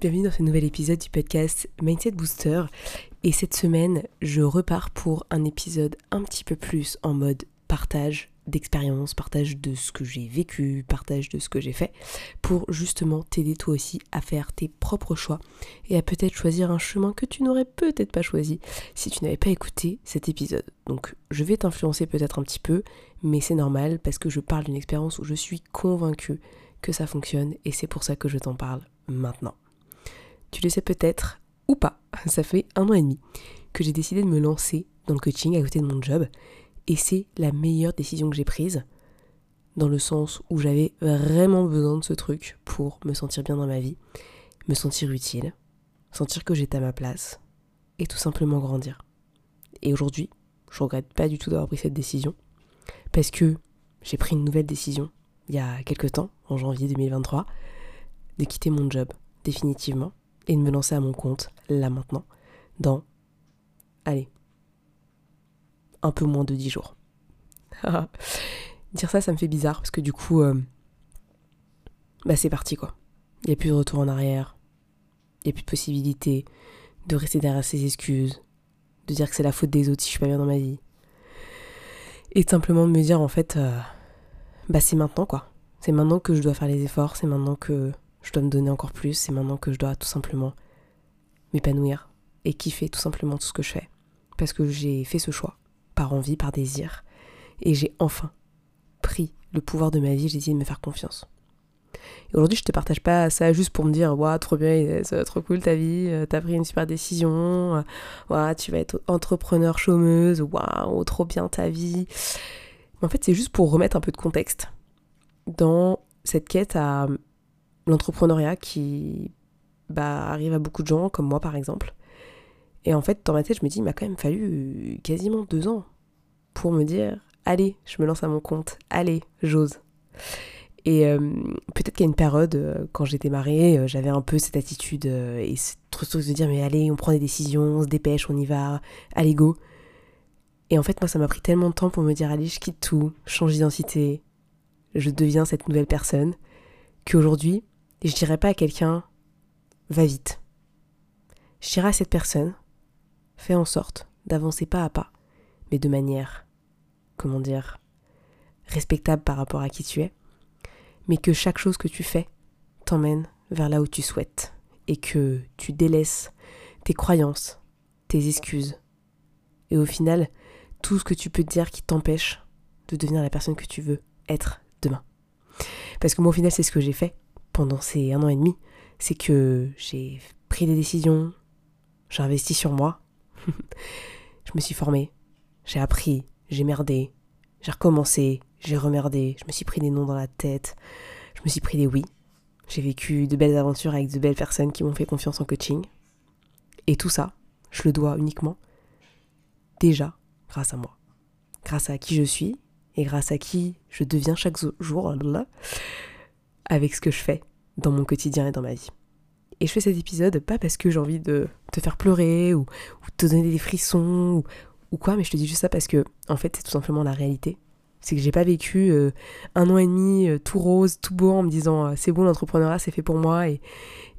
Bienvenue dans ce nouvel épisode du podcast Mindset Booster. Et cette semaine, je repars pour un épisode un petit peu plus en mode partage d'expérience, partage de ce que j'ai vécu, partage de ce que j'ai fait, pour justement t'aider toi aussi à faire tes propres choix et à peut-être choisir un chemin que tu n'aurais peut-être pas choisi si tu n'avais pas écouté cet épisode. Donc je vais t'influencer peut-être un petit peu, mais c'est normal parce que je parle d'une expérience où je suis convaincue que ça fonctionne et c'est pour ça que je t'en parle maintenant. Tu le sais peut-être ou pas, ça fait un an et demi que j'ai décidé de me lancer dans le coaching à côté de mon job et c'est la meilleure décision que j'ai prise dans le sens où j'avais vraiment besoin de ce truc pour me sentir bien dans ma vie, me sentir utile, sentir que j'étais à ma place et tout simplement grandir. Et aujourd'hui, je regrette pas du tout d'avoir pris cette décision parce que j'ai pris une nouvelle décision il y a quelques temps, en janvier 2023, de quitter mon job définitivement et de me lancer à mon compte là maintenant dans allez un peu moins de 10 jours. Dire ça ça me fait bizarre parce que du coup euh, bah c'est parti quoi. Il n'y a plus de retour en arrière. Il n'y a plus de possibilité de rester derrière ses excuses, de dire que c'est la faute des autres si je suis pas bien dans ma vie. Et simplement de me dire en fait euh, bah c'est maintenant quoi. C'est maintenant que je dois faire les efforts, c'est maintenant que je dois me donner encore plus, c'est maintenant que je dois tout simplement m'épanouir et kiffer tout simplement tout ce que je fais. Parce que j'ai fait ce choix, par envie, par désir, et j'ai enfin pris le pouvoir de ma vie, j'ai décidé de me faire confiance. Et aujourd'hui, je te partage pas ça juste pour me dire, waouh, trop bien, c'est trop cool ta vie, euh, t'as pris une super décision, euh, waouh, tu vas être entrepreneur chômeuse, waouh, trop bien ta vie. Mais en fait, c'est juste pour remettre un peu de contexte dans cette quête à l'entrepreneuriat qui bah, arrive à beaucoup de gens, comme moi par exemple. Et en fait, dans ma tête, je me dis, il m'a quand même fallu quasiment deux ans pour me dire, allez, je me lance à mon compte, allez, j'ose. Et euh, peut-être qu'il y a une période, euh, quand j'ai démarré, euh, j'avais un peu cette attitude et cette truc de dire, mais allez, on prend des décisions, on se dépêche, on y va, allez, go. Et en fait, moi, ça m'a pris tellement de temps pour me dire, allez, je quitte tout, change d'identité, je deviens cette nouvelle personne, qu'aujourd'hui, je dirais pas à quelqu'un, va vite. Je dirais à cette personne, fais en sorte d'avancer pas à pas, mais de manière, comment dire, respectable par rapport à qui tu es, mais que chaque chose que tu fais t'emmène vers là où tu souhaites, et que tu délaisses tes croyances, tes excuses, et au final, tout ce que tu peux te dire qui t'empêche de devenir la personne que tu veux être demain. Parce que moi, au final, c'est ce que j'ai fait pendant ces un an et demi. C'est que j'ai pris des décisions, j'ai investi sur moi, je me suis formée, j'ai appris, j'ai merdé, j'ai recommencé, j'ai remerdé, je me suis pris des noms dans la tête, je me suis pris des oui. J'ai vécu de belles aventures avec de belles personnes qui m'ont fait confiance en coaching. Et tout ça, je le dois uniquement déjà grâce à moi. Grâce à qui je suis et grâce à qui je deviens chaque jour avec ce que je fais dans mon quotidien et dans ma vie. Et je fais cet épisode pas parce que j'ai envie de te faire pleurer ou, te donner des frissons ou, quoi, mais je te dis juste ça parce que en fait c'est tout simplement la réalité. C'est que j'ai pas vécu euh, un an et demi euh, tout rose, tout beau en me disant euh, c'est bon l'entrepreneuriat c'est fait pour moi et,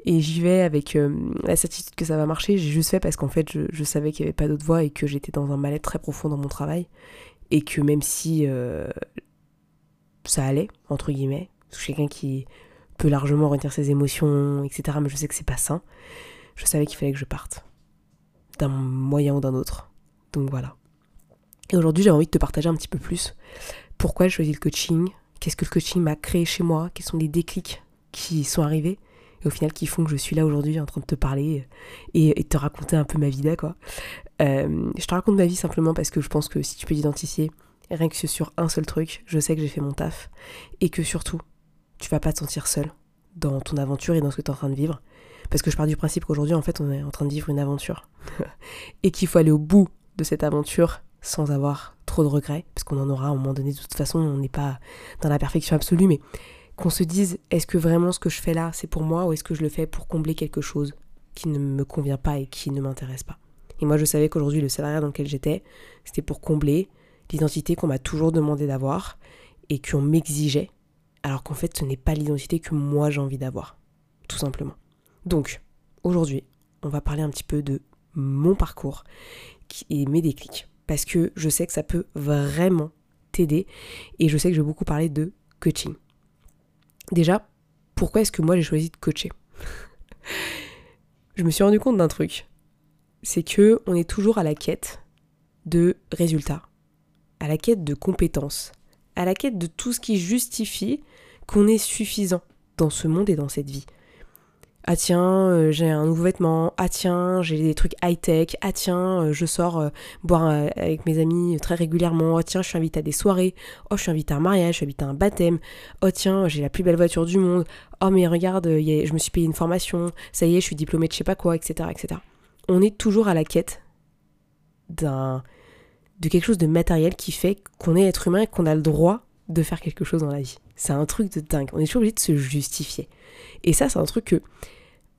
et j'y vais avec la certitude que ça va marcher. J'ai juste fait parce qu'en fait je, je savais qu'il n'y avait pas d'autre voie et que j'étais dans un mal-être très profond dans mon travail et que même si ça allait entre guillemets, je suis quelqu'un qui peut largement retenir ses émotions, etc. Mais je sais que c'est pas sain. Je savais qu'il fallait que je parte. D'un moyen ou d'un autre. Donc voilà. Et aujourd'hui, j'ai envie de te partager un petit peu plus pourquoi j'ai choisi le coaching, qu'est-ce que le coaching m'a créé chez moi, quels sont les déclics qui sont arrivés? Et au final qui font que je suis là aujourd'hui en train de te parler et, et te raconter un peu ma vie là quoi. Euh, je te raconte ma vie simplement parce que je pense que si tu peux t'identifier rien que sur un seul truc, je sais que j'ai fait mon taf et que surtout tu vas pas te sentir seul dans ton aventure et dans ce que tu es en train de vivre. Parce que je pars du principe qu'aujourd'hui, en fait, on est en train de vivre une aventure. et qu'il faut aller au bout de cette aventure sans avoir trop de regrets, parce qu'on en aura à un moment donné. De toute façon, on n'est pas dans la perfection absolue, mais qu'on se dise, est-ce que vraiment ce que je fais là, c'est pour moi, ou est-ce que je le fais pour combler quelque chose qui ne me convient pas et qui ne m'intéresse pas? Et moi, je savais qu'aujourd'hui, le salariat dans lequel j'étais, c'était pour combler l'identité qu'on m'a toujours demandé d'avoir et qu'on m'exigeait, alors qu'en fait, ce n'est pas l'identité que moi j'ai envie d'avoir, tout simplement. Donc, aujourd'hui, on va parler un petit peu de mon parcours et mes déclics, parce que je sais que ça peut vraiment t'aider, et je sais que je vais beaucoup parler de coaching. Déjà, pourquoi est-ce que moi j'ai choisi de coacher? Je me suis rendu compte d'un truc, c'est que on est toujours à la quête de résultats, à la quête de compétences, à la quête de tout ce qui justifie qu'on est suffisant dans ce monde et dans cette vie. Ah tiens, euh, j'ai un nouveau vêtement. Ah tiens, j'ai des trucs high-tech. Ah tiens, euh, je sors euh, boire avec mes amis très régulièrement. Oh tiens, je suis invitée à des soirées. Oh, je suis invitée à un mariage, je suis invitée à un baptême. Oh tiens, j'ai la plus belle voiture du monde. Oh mais regarde, je me suis payé une formation. Ça y est, je suis diplômée de je sais pas quoi, etc., etc. On est toujours à la quête d'un de quelque chose de matériel qui fait qu'on est être humain et qu'on a le droit de faire quelque chose dans la vie. C'est un truc de dingue. On est toujours obligé de se justifier. Et ça, c'est un truc que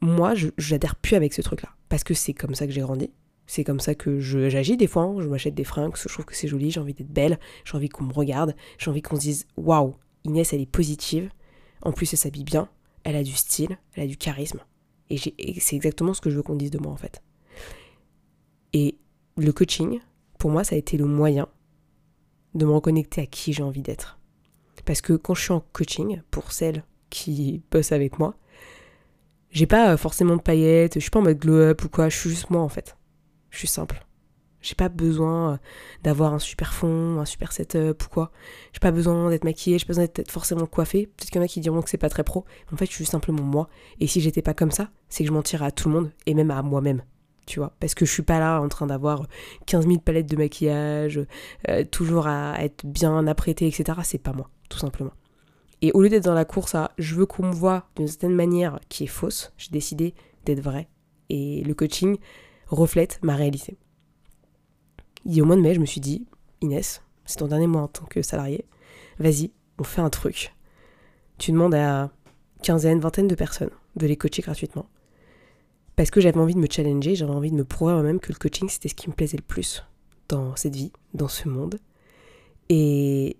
moi, j'adhère plus avec ce truc-là. Parce que c'est comme ça que j'ai grandi. C'est comme ça que j'agis des fois. Hein. Je m'achète des fringues, je trouve que c'est joli, j'ai envie d'être belle, j'ai envie qu'on me regarde, j'ai envie qu'on se dise waouh, Inès, elle est positive. En plus, elle s'habille bien, elle a du style, elle a du charisme. Et, et c'est exactement ce que je veux qu'on dise de moi en fait. Et le coaching, pour moi, ça a été le moyen de me reconnecter à qui j'ai envie d'être. Parce que quand je suis en coaching, pour celles qui bossent avec moi, j'ai pas forcément de paillettes, je suis pas en mode glow up ou quoi, je suis juste moi en fait. Je suis simple. J'ai pas besoin d'avoir un super fond, un super setup ou quoi. J'ai pas besoin d'être maquillée, j'ai pas besoin d'être forcément coiffée. Peut-être qu'il y en a qui diront que c'est pas très pro. En fait, je suis simplement moi. Et si j'étais pas comme ça, c'est que je mentirais à tout le monde et même à moi-même tu vois? Parce que je suis pas là en train d'avoir 15 000 palettes de maquillage, euh, toujours à être bien apprêtée, etc. C'est pas moi, tout simplement. Et au lieu d'être dans la course à je veux qu'on me voit d'une certaine manière qui est fausse, j'ai décidé d'être vrai. Et le coaching reflète ma réalité. A au mois de mai, je me suis dit, Inès, c'est ton dernier mois en tant que salarié, vas-y, on fait un truc. Tu demandes à quinzaine, vingtaine de personnes de les coacher gratuitement parce que j'avais envie de me challenger, j'avais envie de me prouver moi-même que le coaching c'était ce qui me plaisait le plus dans cette vie, dans ce monde. Et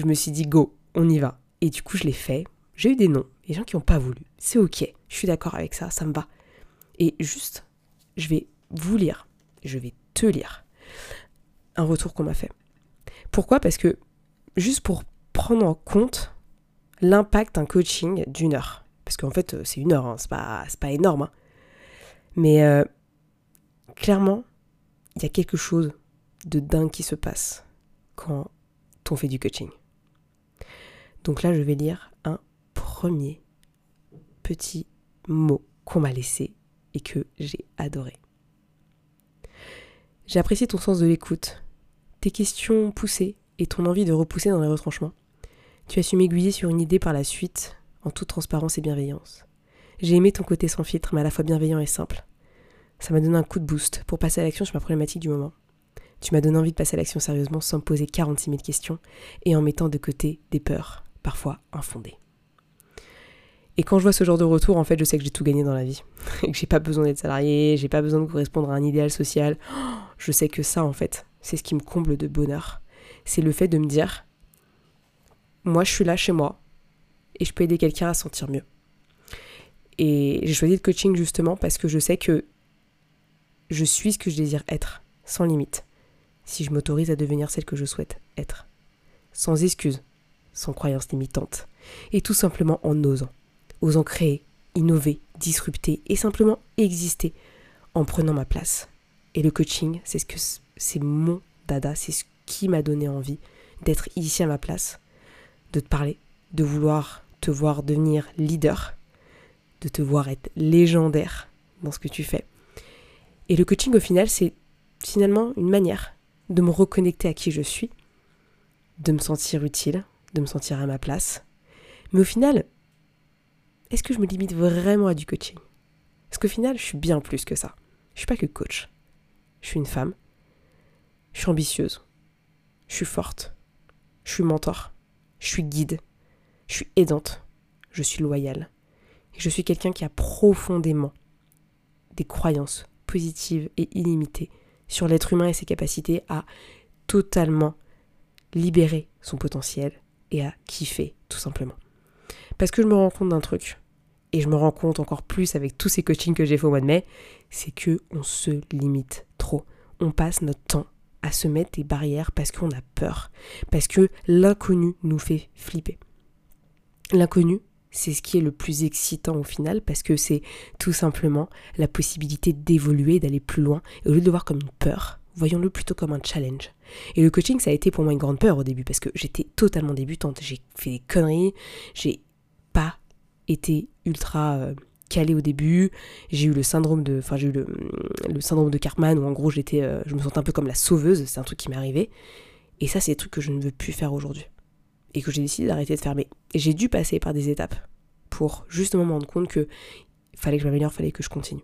je me suis dit go, on y va. Et du coup je l'ai fait. J'ai eu des noms, des gens qui n'ont pas voulu. C'est ok, je suis d'accord avec ça, ça me va. Et juste, je vais vous lire, je vais te lire un retour qu'on m'a fait. Pourquoi? Parce que juste pour prendre en compte l'impact d'un coaching d'une heure. Parce qu'en fait, c'est une heure, hein, c'est pas, pas énorme. Hein. Mais euh, clairement, il y a quelque chose de dingue qui se passe quand on fait du coaching. Donc là, je vais lire un premier petit mot qu'on m'a laissé et que j'ai adoré. J'ai apprécié ton sens de l'écoute, tes questions poussées et ton envie de repousser dans les retranchements. Tu as su m'aiguiller sur une idée par la suite, en toute transparence et bienveillance. J'ai aimé ton côté sans filtre, mais à la fois bienveillant et simple. Ça m'a donné un coup de boost pour passer à l'action sur ma problématique du moment. Tu m'as donné envie de passer à l'action sérieusement sans me poser 46 000 questions et en mettant de côté des peurs, parfois infondées. Et quand je vois ce genre de retour, en fait, je sais que j'ai tout gagné dans la vie. Et que j'ai pas besoin d'être salarié, j'ai pas besoin de correspondre à un idéal social. Je sais que ça, en fait, c'est ce qui me comble de bonheur. C'est le fait de me dire, moi, je suis là chez moi et je peux aider quelqu'un à sentir mieux. Et j'ai choisi le coaching justement parce que je sais que je suis ce que je désire être, sans limite, si je m'autorise à devenir celle que je souhaite être. Sans excuses, sans croyances limitantes, et tout simplement en osant. Osant créer, innover, disrupter et simplement exister en prenant ma place. Et le coaching, c'est ce que c'est mon dada, c'est ce qui m'a donné envie d'être ici à ma place, de te parler, de vouloir te voir devenir leader de te voir être légendaire dans ce que tu fais. Et le coaching au final, c'est finalement une manière de me reconnecter à qui je suis, de me sentir utile, de me sentir à ma place. Mais au final, est-ce que je me limite vraiment à du coaching? Parce qu'au final, je suis bien plus que ça. Je suis pas que coach. Je suis une femme. Je suis ambitieuse. Je suis forte. Je suis mentor. Je suis guide. Je suis aidante. Je suis loyale. Je suis quelqu'un qui a profondément des croyances positives et illimitées sur l'être humain et ses capacités à totalement libérer son potentiel et à kiffer, tout simplement. Parce que je me rends compte d'un truc, et je me rends compte encore plus avec tous ces coachings que j'ai fait au mois de mai, c'est que on se limite trop. On passe notre temps à se mettre des barrières parce qu'on a peur, parce que l'inconnu nous fait flipper. L'inconnu, c'est ce qui est le plus excitant au final parce que c'est tout simplement la possibilité d'évoluer, d'aller plus loin. Et au lieu de voir comme une peur, voyons-le plutôt comme un challenge. Et le coaching, ça a été pour moi une grande peur au début parce que j'étais totalement débutante. J'ai fait des conneries, j'ai pas été ultra euh, calée au début. J'ai eu le syndrome de, enfin j'ai eu le, syndrome de Cartman où en gros j'étais, euh, je me sentais un peu comme la sauveuse. C'est un truc qui m'est arrivé. Et ça, c'est des trucs que je ne veux plus faire aujourd'hui et que j'ai décidé d'arrêter de faire. Mais j'ai dû passer par des étapes pour justement me rendre compte que fallait que je m'améliore, fallait que je continue.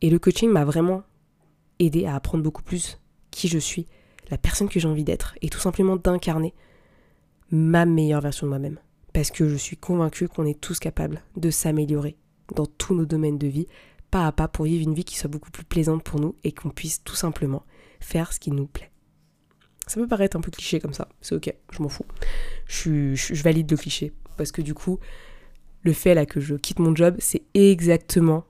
Et le coaching m'a vraiment aidé à apprendre beaucoup plus qui je suis, la personne que j'ai envie d'être, et tout simplement d'incarner ma meilleure version de moi-même. Parce que je suis convaincue qu'on est tous capables de s'améliorer dans tous nos domaines de vie, pas à pas, pour vivre une vie qui soit beaucoup plus plaisante pour nous et qu'on puisse tout simplement faire ce qui nous plaît. Ça peut paraître un peu cliché comme ça, c'est ok, je m'en fous. Je, je, valide le cliché, parce que du coup, le fait là que je quitte mon job, c'est exactement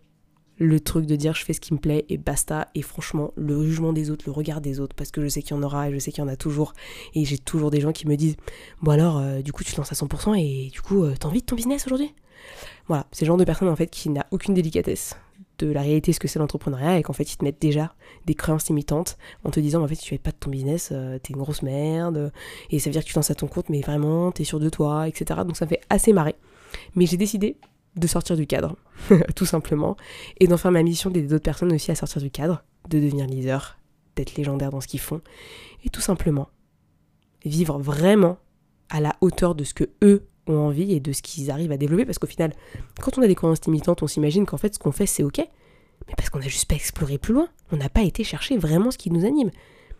le truc de dire je fais ce qui me plaît et basta. Et franchement, le jugement des autres, le regard des autres, parce que je sais qu'il y en aura et je sais qu'il y en a toujours. Et j'ai toujours des gens qui me disent Bon alors, euh, du coup, tu te lances à 100% et du coup, euh, t'as envie de ton business aujourd'hui? Voilà, c'est le genre de personne en fait qui n'a aucune délicatesse de la réalité ce que c'est l'entrepreneuriat et qu'en fait ils te mettent déjà des créances limitantes en te disant en fait tu fais pas de ton business, euh, t'es une grosse merde et ça veut dire que tu lances à ton compte mais vraiment t'es sûr de toi, etc. Donc ça me fait assez marrer. Mais j'ai décidé de sortir du cadre, tout simplement, et d'en faire ma mission d'aider d'autres personnes aussi à sortir du cadre, de devenir leader, d'être légendaire dans ce qu'ils font, et tout simplement vivre vraiment à la hauteur de ce que eux ont envie et de ce qu'ils arrivent à développer, parce qu'au final, quand on a des croyances limitantes, on s'imagine qu'en fait ce qu'on fait c'est ok, mais parce qu'on n'a juste pas exploré plus loin, on n'a pas été chercher vraiment ce qui nous anime.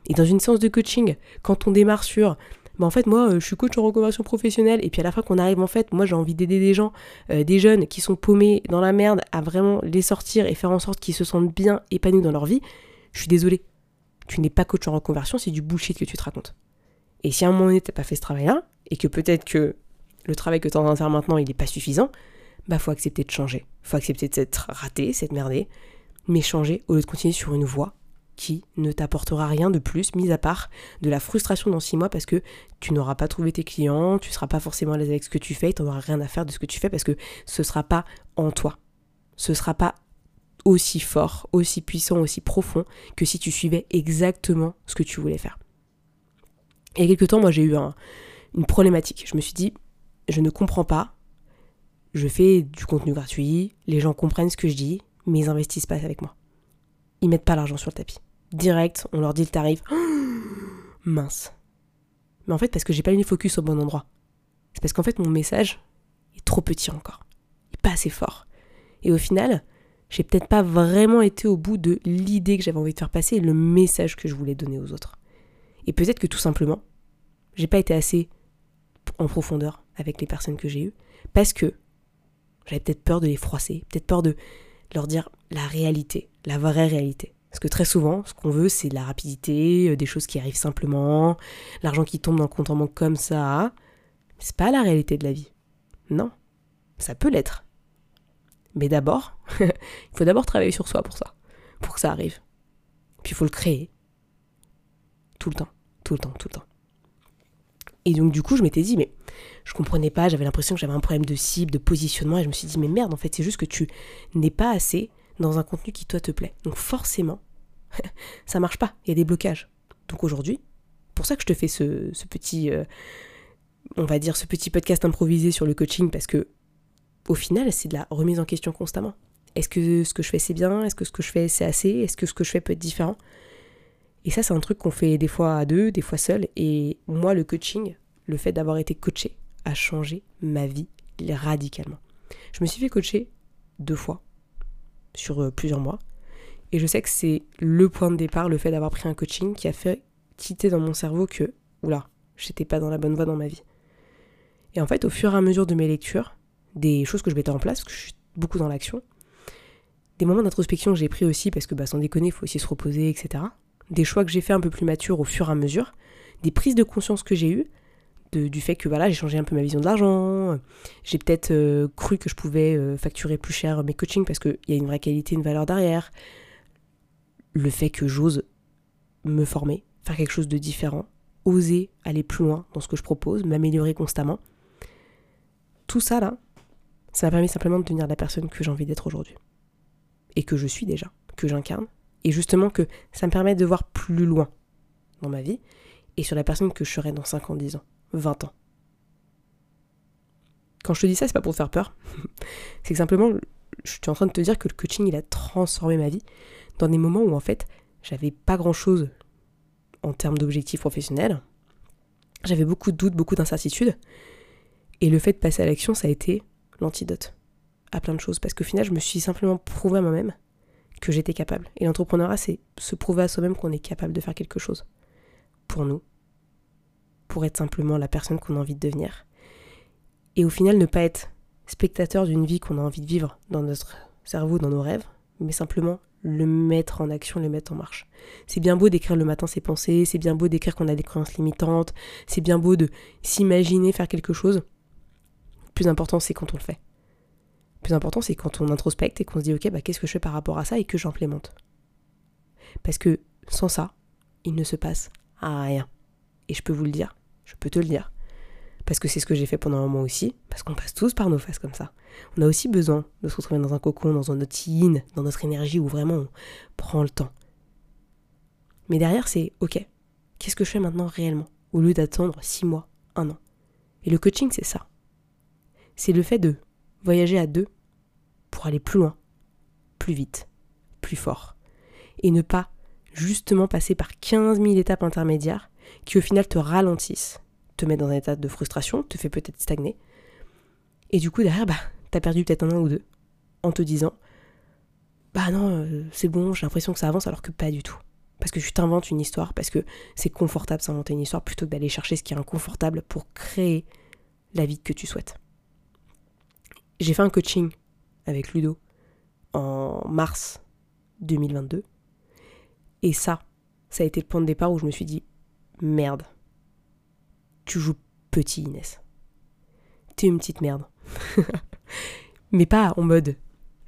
Et dans une séance de coaching, quand on démarre sur bah en fait moi euh, je suis coach en reconversion professionnelle et puis à la fin qu'on arrive en fait moi j'ai envie d'aider des gens, euh, des jeunes qui sont paumés dans la merde à vraiment les sortir et faire en sorte qu'ils se sentent bien épanouis dans leur vie, je suis désolée. Tu n'es pas coach en reconversion, c'est du bullshit que tu te racontes. Et si à un moment donné t'as pas fait ce travail-là, et que peut-être que le travail que tu en train de faire maintenant il n'est pas suffisant, bah faut accepter de changer. Faut accepter de s'être raté, s'être merdé, mais changer au lieu de continuer sur une voie qui ne t'apportera rien de plus, mis à part de la frustration dans six mois parce que tu n'auras pas trouvé tes clients, tu ne seras pas forcément à l'aise avec ce que tu fais, tu n'auras rien à faire de ce que tu fais parce que ce ne sera pas en toi. Ce ne sera pas aussi fort, aussi puissant, aussi profond que si tu suivais exactement ce que tu voulais faire. Il y a quelques temps, moi j'ai eu une problématique. Je me suis dit, je ne comprends pas, je fais du contenu gratuit, les gens comprennent ce que je dis, mais ils investissent pas avec moi. Ils mettent pas l'argent sur le tapis direct, on leur dit le tarif. mince. Mais en fait, parce que j'ai pas mis focus au bon endroit. C'est parce qu'en fait, mon message est trop petit encore. Il est pas assez fort. Et au final, j'ai peut-être pas vraiment été au bout de l'idée que j'avais envie de faire passer le message que je voulais donner aux autres. Et peut-être que tout simplement, j'ai pas été assez en profondeur avec les personnes que j'ai eues parce que j'avais peut-être peur de les froisser, peut-être peur de leur dire la réalité, la vraie réalité. Parce que très souvent, ce qu'on veut, c'est la rapidité, euh, des choses qui arrivent simplement, l'argent qui tombe dans le compte en banque comme ça. C'est pas la réalité de la vie. Non. Ça peut l'être. Mais d'abord, il faut d'abord travailler sur soi pour ça, pour que ça arrive. Puis il faut le créer. Tout le temps, tout le temps, tout le temps. Et donc du coup, je m'étais dit, mais je comprenais pas, j'avais l'impression que j'avais un problème de cible, de positionnement, et je me suis dit, mais merde, en fait, c'est juste que tu n'es pas assez dans un contenu qui toi te plaît. Donc forcément, ça marche pas, il y a des blocages. Donc aujourd'hui, pour ça que je te fais ce, petit, euh, on va dire, ce petit podcast improvisé sur le coaching, parce que au final, c'est de la remise en question constamment. Est-ce que ce que je fais c'est bien? Est-ce que ce que je fais c'est assez? Est-ce que ce que je fais peut être différent? Et ça, c'est un truc qu'on fait des fois à deux, des fois seul. Et moi, le coaching, le fait d'avoir été coaché, a changé ma vie radicalement. Je me suis fait coacher deux fois sur euh, plusieurs mois. Et je sais que c'est le point de départ, le fait d'avoir pris un coaching qui a fait quitter dans mon cerveau que, oula, j'étais pas dans la bonne voie dans ma vie. Et en fait, au fur et à mesure de mes lectures, des choses que je mettais en place, parce que je suis beaucoup dans l'action, des moments d'introspection que j'ai pris aussi, parce que bah, sans déconner, il faut aussi se reposer, etc. Des choix que j'ai fait un peu plus matures au fur et à mesure, des prises de conscience que j'ai eues, du fait que voilà, j'ai changé un peu ma vision de l'argent, j'ai peut-être euh, cru que je pouvais euh, facturer plus cher mes coachings parce qu'il y a une vraie qualité, une valeur derrière, le fait que j'ose me former, faire quelque chose de différent, oser aller plus loin dans ce que je propose, m'améliorer constamment. Tout ça là, ça m'a permis simplement de devenir la personne que j'ai envie d'être aujourd'hui. Et que je suis déjà, que j'incarne. Et justement que ça me permet de voir plus loin dans ma vie et sur la personne que je serai dans 5 ans, 10 ans, 20 ans. Quand je te dis ça, c'est pas pour te faire peur. c'est que simplement, je suis en train de te dire que le coaching, il a transformé ma vie dans des moments où en fait, j'avais pas grand chose en termes d'objectifs professionnels. J'avais beaucoup de doutes, beaucoup d'incertitudes. Et le fait de passer à l'action, ça a été l'antidote à plein de choses. Parce qu'au final, je me suis simplement prouvé à moi-même que j'étais capable. Et l'entrepreneuriat, c'est se prouver à soi-même qu'on est capable de faire quelque chose. Pour nous. Pour être simplement la personne qu'on a envie de devenir. Et au final, ne pas être spectateur d'une vie qu'on a envie de vivre dans notre cerveau, dans nos rêves, mais simplement le mettre en action, le mettre en marche. C'est bien beau d'écrire le matin ses pensées, c'est bien beau d'écrire qu'on a des croyances limitantes, c'est bien beau de s'imaginer faire quelque chose. Le plus important, c'est quand on le fait. Le plus important, c'est quand on introspecte et qu'on se dit, ok, bah, qu'est-ce que je fais par rapport à ça et que j'implémente. Parce que sans ça, il ne se passe rien. Et je peux vous le dire, je peux te le dire, parce que c'est ce que j'ai fait pendant un moment aussi, parce qu'on passe tous par nos phases comme ça. On a aussi besoin de se retrouver dans un cocon, dans un yin, dans notre énergie où vraiment on prend le temps. Mais derrière, c'est ok, qu'est-ce que je fais maintenant réellement? Au lieu d'attendre six mois, un an. Et le coaching, c'est ça. C'est le fait de voyager à deux pour aller plus loin, plus vite, plus fort. Et ne pas justement passer par 15 000 étapes intermédiaires qui au final te ralentissent te met dans un état de frustration, te fait peut-être stagner. Et du coup, derrière, bah, t'as perdu peut-être un ou deux en te disant Bah non, euh, c'est bon, j'ai l'impression que ça avance, alors que pas du tout. Parce que tu t'inventes une histoire, parce que c'est confortable s'inventer une histoire plutôt que d'aller chercher ce qui est inconfortable pour créer la vie que tu souhaites. J'ai fait un coaching avec Ludo en mars 2022. Et ça, ça a été le point de départ où je me suis dit merde, tu joues petit, Inès. T'es une petite merde. Mais pas en mode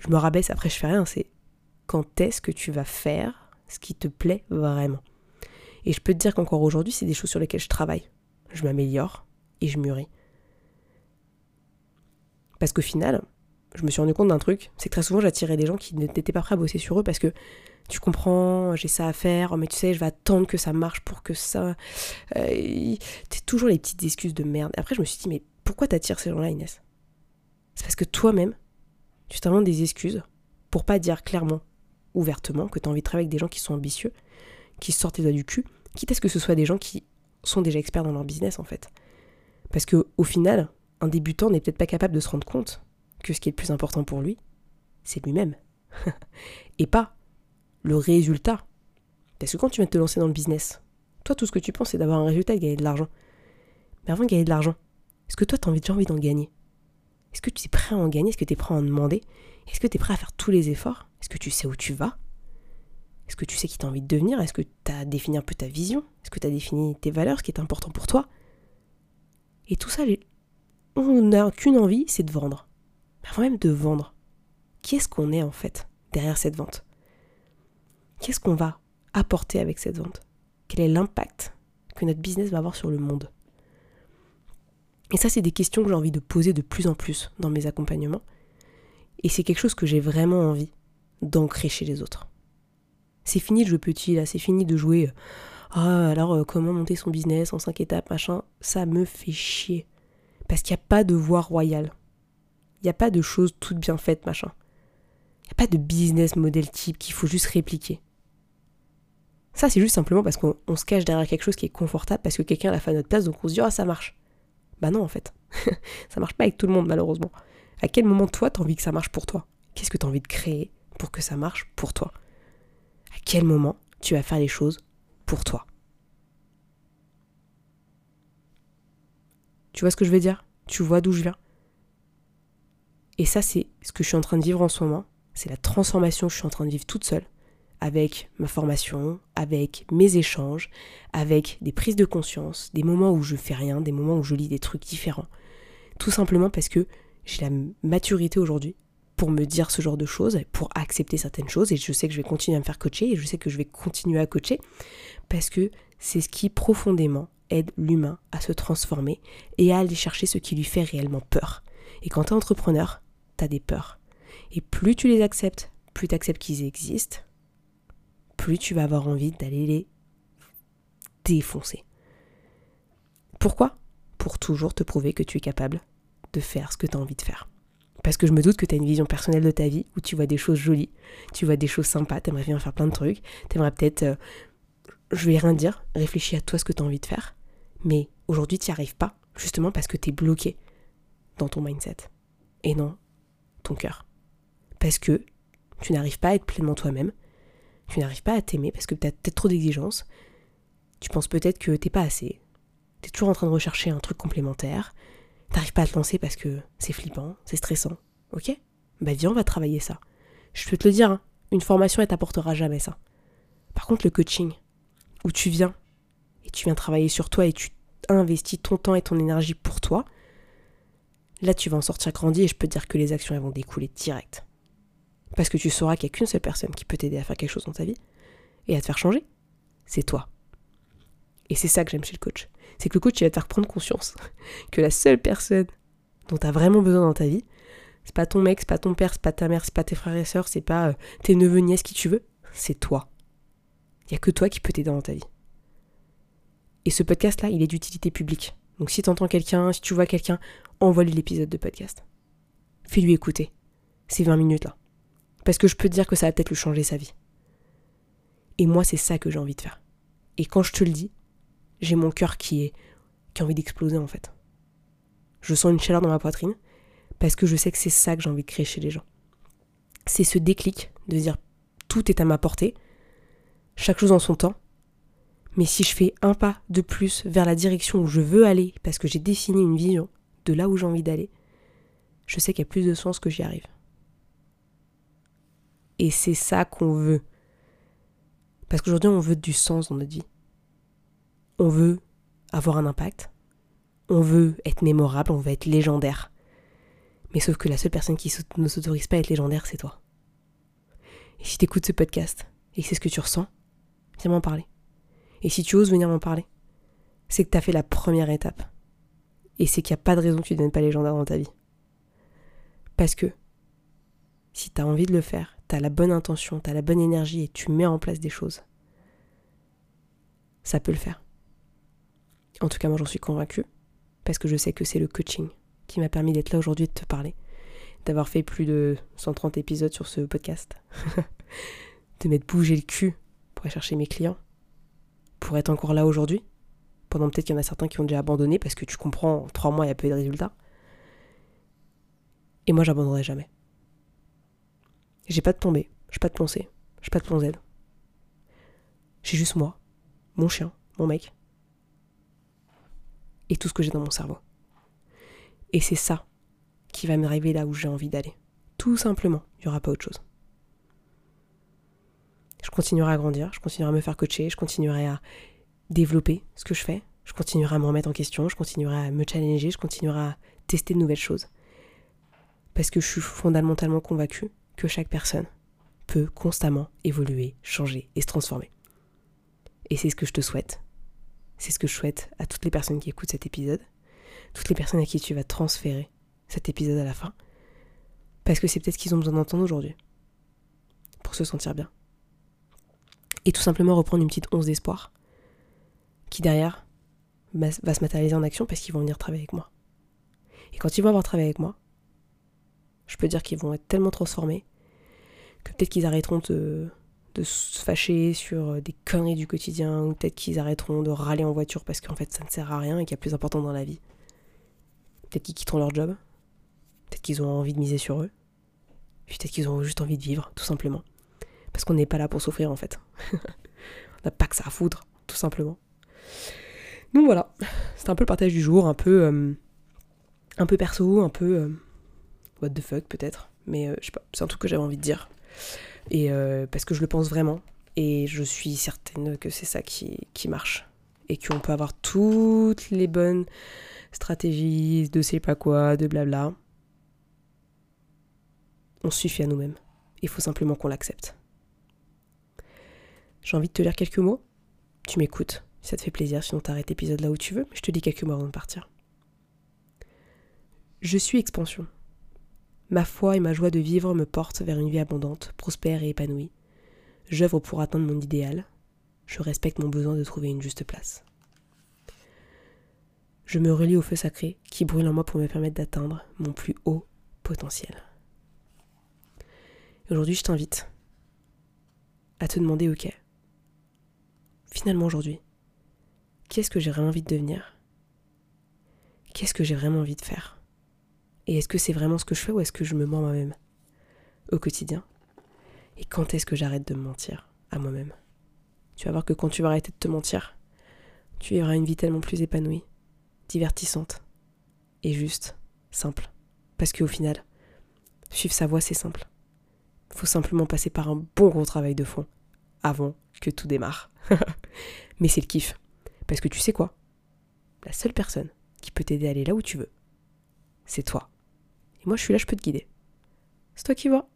je me rabaisse, après je fais rien, c'est quand est-ce que tu vas faire ce qui te plaît vraiment? Et je peux te dire qu'encore aujourd'hui, c'est des choses sur lesquelles je travaille. Je m'améliore et je mûris. Parce qu'au final, je me suis rendu compte d'un truc, c'est que très souvent j'attirais des gens qui n'étaient pas prêts à bosser sur eux parce que tu comprends, j'ai ça à faire, mais tu sais, je vais attendre que ça marche pour que ça. Euh, t'es toujours les petites excuses de merde. Après, je me suis dit, mais pourquoi t'attires ces gens-là, Inès? C'est parce que toi-même, tu t'inventes des excuses pour pas dire clairement, ouvertement, que t'as envie de travailler avec des gens qui sont ambitieux, qui sortent les doigts du cul, quitte à ce que ce soit des gens qui sont déjà experts dans leur business, en fait. Parce que, au final, un débutant n'est peut-être pas capable de se rendre compte que ce qui est le plus important pour lui, c'est lui-même. Et pas le résultat. Parce que quand tu de te lancer dans le business, toi, tout ce que tu penses, c'est d'avoir un résultat et de gagner de l'argent. Mais avant de gagner de l'argent, est-ce que toi, tu as envie, déjà envie d'en gagner? Est-ce que tu es prêt à en gagner? Est-ce que tu es prêt à en demander? Est-ce que tu es prêt à faire tous les efforts? Est-ce que tu sais où tu vas? Est-ce que tu sais qui tu envie de devenir? Est-ce que tu as défini un peu ta vision? Est-ce que tu as défini tes valeurs, ce qui est important pour toi? Et tout ça, on n'a qu'une envie, c'est de vendre. Avant même de vendre, qui est-ce qu'on est en fait derrière cette vente? Qu'est-ce qu'on va apporter avec cette vente? Quel est l'impact que notre business va avoir sur le monde? Et ça, c'est des questions que j'ai envie de poser de plus en plus dans mes accompagnements. Et c'est quelque chose que j'ai vraiment envie d'ancrer chez les autres. C'est fini de jouer petit, là, c'est fini de jouer euh, Ah, alors euh, comment monter son business en cinq étapes, machin? Ça me fait chier. Parce qu'il n'y a pas de voie royale. Il n'y a pas de choses toutes bien faites, machin. Il n'y a pas de business model type qu'il faut juste répliquer. Ça, c'est juste simplement parce qu'on se cache derrière quelque chose qui est confortable, parce que quelqu'un l'a fait à notre place, donc on se dit, ah, ça marche. Bah non, en fait. ça marche pas avec tout le monde, malheureusement. À quel moment toi, tu as envie que ça marche pour toi? Qu'est-ce que tu as envie de créer pour que ça marche pour toi? À quel moment tu vas faire les choses pour toi? Tu vois ce que je veux dire? Tu vois d'où je viens? Et ça, c'est ce que je suis en train de vivre en ce moment. C'est la transformation que je suis en train de vivre toute seule avec ma formation, avec mes échanges, avec des prises de conscience, des moments où je fais rien, des moments où je lis des trucs différents. Tout simplement parce que j'ai la maturité aujourd'hui pour me dire ce genre de choses, pour accepter certaines choses, et je sais que je vais continuer à me faire coacher, et je sais que je vais continuer à coacher, parce que c'est ce qui profondément aide l'humain à se transformer et à aller chercher ce qui lui fait réellement peur. Et quand tu es entrepreneur, des peurs. Et plus tu les acceptes, plus tu acceptes qu'ils existent, plus tu vas avoir envie d'aller les défoncer. Pourquoi? Pour toujours te prouver que tu es capable de faire ce que tu as envie de faire. Parce que je me doute que tu as une vision personnelle de ta vie où tu vois des choses jolies, tu vois des choses sympas, tu aimerais bien faire plein de trucs, tu aimerais peut-être, euh, je vais rien dire, réfléchis à toi ce que tu as envie de faire, mais aujourd'hui tu n'y arrives pas, justement parce que tu es bloqué dans ton mindset et dans cœur. Parce que tu n'arrives pas à être pleinement toi-même, tu n'arrives pas à t'aimer parce que tu as peut-être trop d'exigences, tu penses peut-être que t'es pas assez, tu es toujours en train de rechercher un truc complémentaire, t'arrives pas à te lancer parce que c'est flippant, c'est stressant, ok? Bah viens, on va travailler ça. Je peux te le dire, hein, une formation, elle t'apportera jamais ça. Par contre, le coaching, où tu viens et tu viens travailler sur toi et tu investis ton temps et ton énergie pour toi, là tu vas en sortir grandi et je peux te dire que les actions elles vont découler direct. Parce que tu sauras qu'il n'y a qu'une seule personne qui peut t'aider à faire quelque chose dans ta vie et à te faire changer. C'est toi. Et c'est ça que j'aime chez le coach. C'est que le coach, il va te faire prendre conscience que la seule personne dont tu as vraiment besoin dans ta vie, c'est pas ton mec, c'est pas ton père, c'est pas ta mère, c'est pas tes frères et sœurs, c'est pas euh, tes neveux, nièces, qui tu veux. C'est toi. Il n'y a que toi qui peux t'aider dans ta vie. Et ce podcast-là, il est d'utilité publique. Donc si tu entends quelqu'un, si tu vois quelqu'un, envoie-lui l'épisode de podcast. Fais-lui écouter. Ces 20 minutes-là. Parce que je peux te dire que ça va peut-être lui changer sa vie. Et moi, c'est ça que j'ai envie de faire. Et quand je te le dis, j'ai mon cœur qui est qui a envie d'exploser en fait. Je sens une chaleur dans ma poitrine parce que je sais que c'est ça que j'ai envie de créer chez les gens. C'est ce déclic de dire tout est à ma portée, chaque chose en son temps, mais si je fais un pas de plus vers la direction où je veux aller, parce que j'ai défini une vision de là où j'ai envie d'aller, je sais qu'il y a plus de sens que j'y arrive. Et c'est ça qu'on veut. Parce qu'aujourd'hui, on veut du sens dans notre vie. On veut avoir un impact. On veut être mémorable, on veut être légendaire. Mais sauf que la seule personne qui ne s'autorise pas à être légendaire, c'est toi. Et si tu écoutes ce podcast et que c'est ce que tu ressens, viens m'en parler. Et si tu oses venir m'en parler, c'est que tu as fait la première étape. Et c'est qu'il n'y a pas de raison que tu ne deviennes pas légendaire dans ta vie. Parce que si tu as envie de le faire, tu as la bonne intention, tu as la bonne énergie et tu mets en place des choses, ça peut le faire. En tout cas, moi j'en suis convaincue, parce que je sais que c'est le coaching qui m'a permis d'être là aujourd'hui et de te parler, d'avoir fait plus de 130 épisodes sur ce podcast, de m'être bougé le cul pour aller chercher mes clients, pour être encore là aujourd'hui, pendant peut-être qu'il y en a certains qui ont déjà abandonné parce que tu comprends, en trois mois il y a peu de résultats. Et moi j'abandonnerai jamais. J'ai pas de B, j'ai pas de C, j'ai pas de plan. J'ai juste moi, mon chien, mon mec. Et tout ce que j'ai dans mon cerveau. Et c'est ça qui va m'arriver là où j'ai envie d'aller. Tout simplement, il n'y aura pas autre chose je continuerai à grandir, je continuerai à me faire coacher, je continuerai à développer ce que je fais, je continuerai à me remettre en question, je continuerai à me challenger, je continuerai à tester de nouvelles choses. Parce que je suis fondamentalement convaincue que chaque personne peut constamment évoluer, changer et se transformer. Et c'est ce que je te souhaite. C'est ce que je souhaite à toutes les personnes qui écoutent cet épisode, toutes les personnes à qui tu vas transférer cet épisode à la fin. Parce que c'est peut-être ce qu'ils ont besoin d'entendre aujourd'hui. Pour se sentir bien et tout simplement reprendre une petite once d'espoir qui derrière va se matérialiser en action parce qu'ils vont venir travailler avec moi. Et quand ils vont avoir travaillé avec moi, je peux dire qu'ils vont être tellement transformés que peut-être qu'ils arrêteront de, de, se fâcher sur des conneries du quotidien, ou peut-être qu'ils arrêteront de râler en voiture parce qu'en fait ça ne sert à rien et qu'il y a plus important dans la vie. Peut-être qu'ils quitteront leur job, Peut-être qu'ils ont envie de miser sur eux. Peut-être qu'ils ont juste envie de vivre, tout simplement. Parce qu'on n'est pas là pour souffrir en fait. on n'a pas que ça à foutre, tout simplement. Donc voilà, c'est un peu le partage du jour, un peu, euh, un peu perso, un peu euh, what the fuck peut-être, mais euh, je sais pas, c'est un truc que j'avais envie de dire. Et parce que je le pense vraiment, et je suis certaine que c'est ça qui, qui marche. Et qu'on peut avoir toutes les bonnes stratégies de sais pas quoi, de blabla. On suffit à nous-mêmes. Il faut simplement qu'on l'accepte. J'ai envie de te lire quelques mots. Tu m'écoutes, ça te fait plaisir, sinon t'arrêtes l'épisode là où tu veux, mais je te dis quelques mots avant de partir. Je suis expansion. Ma foi et ma joie de vivre me portent vers une vie abondante, prospère et épanouie. J'œuvre pour atteindre mon idéal. Je respecte mon besoin de trouver une juste place. Je me relie au feu sacré qui brûle en moi pour me permettre d'atteindre mon plus haut potentiel. Aujourd'hui, je t'invite à te demander, ok, finalement aujourd'hui, qu'est-ce que j'ai vraiment envie de devenir? Qu'est-ce que j'ai vraiment envie de faire? Et est-ce que c'est vraiment ce que je fais ou est-ce que je me mens moi-même au quotidien? Et quand est-ce que j'arrête de me mentir à moi-même? Tu vas voir que quand tu vas arrêter de te mentir, tu vivras une vie tellement plus épanouie, divertissante et juste, simple. Parce qu'au final, suivre sa voie, c'est simple. Faut simplement passer par un bon gros travail de fond avant que tout démarre. Mais c'est le kiff. Parce que tu sais quoi? La seule personne qui peut t'aider à aller là où tu veux, c'est toi. Et moi, je suis là, je peux te guider. C'est toi qui vois.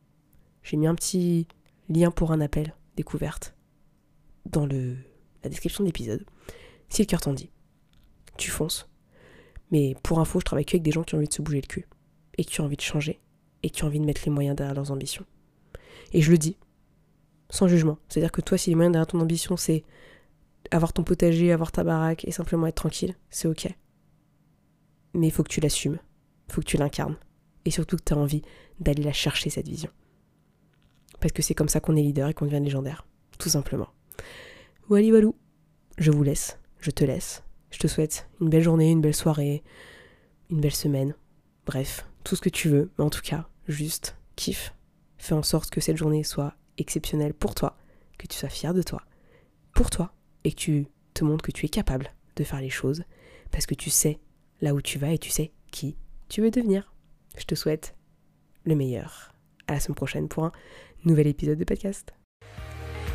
J'ai mis un petit lien pour un appel, découverte, dans le, la description de l'épisode. Si le cœur t'en dit, tu fonces. Mais pour info, je travaille que avec des gens qui ont envie de se bouger le cul, et qui ont envie de changer, et qui ont envie de mettre les moyens derrière leurs ambitions. Et je le dis, sans jugement. C'est-à-dire que toi, si les moyens derrière ton ambition, c'est avoir ton potager, avoir ta baraque et simplement être tranquille, c'est ok. Mais il faut que tu l'assumes, il faut que tu l'incarnes, et surtout que tu as envie d'aller la chercher, cette vision. Parce que c'est comme ça qu'on est leader et qu'on devient légendaire, tout simplement. Wally walou, je vous laisse, je te laisse. Je te souhaite une belle journée, une belle soirée, une belle semaine. Bref, tout ce que tu veux, mais en tout cas, juste kiffe. Fais en sorte que cette journée soit exceptionnelle pour toi, que tu sois fier de toi, pour toi, et que tu te montres que tu es capable de faire les choses, parce que tu sais là où tu vas et tu sais qui tu veux devenir. Je te souhaite le meilleur. À la semaine prochaine pour un nouvel épisode de podcast.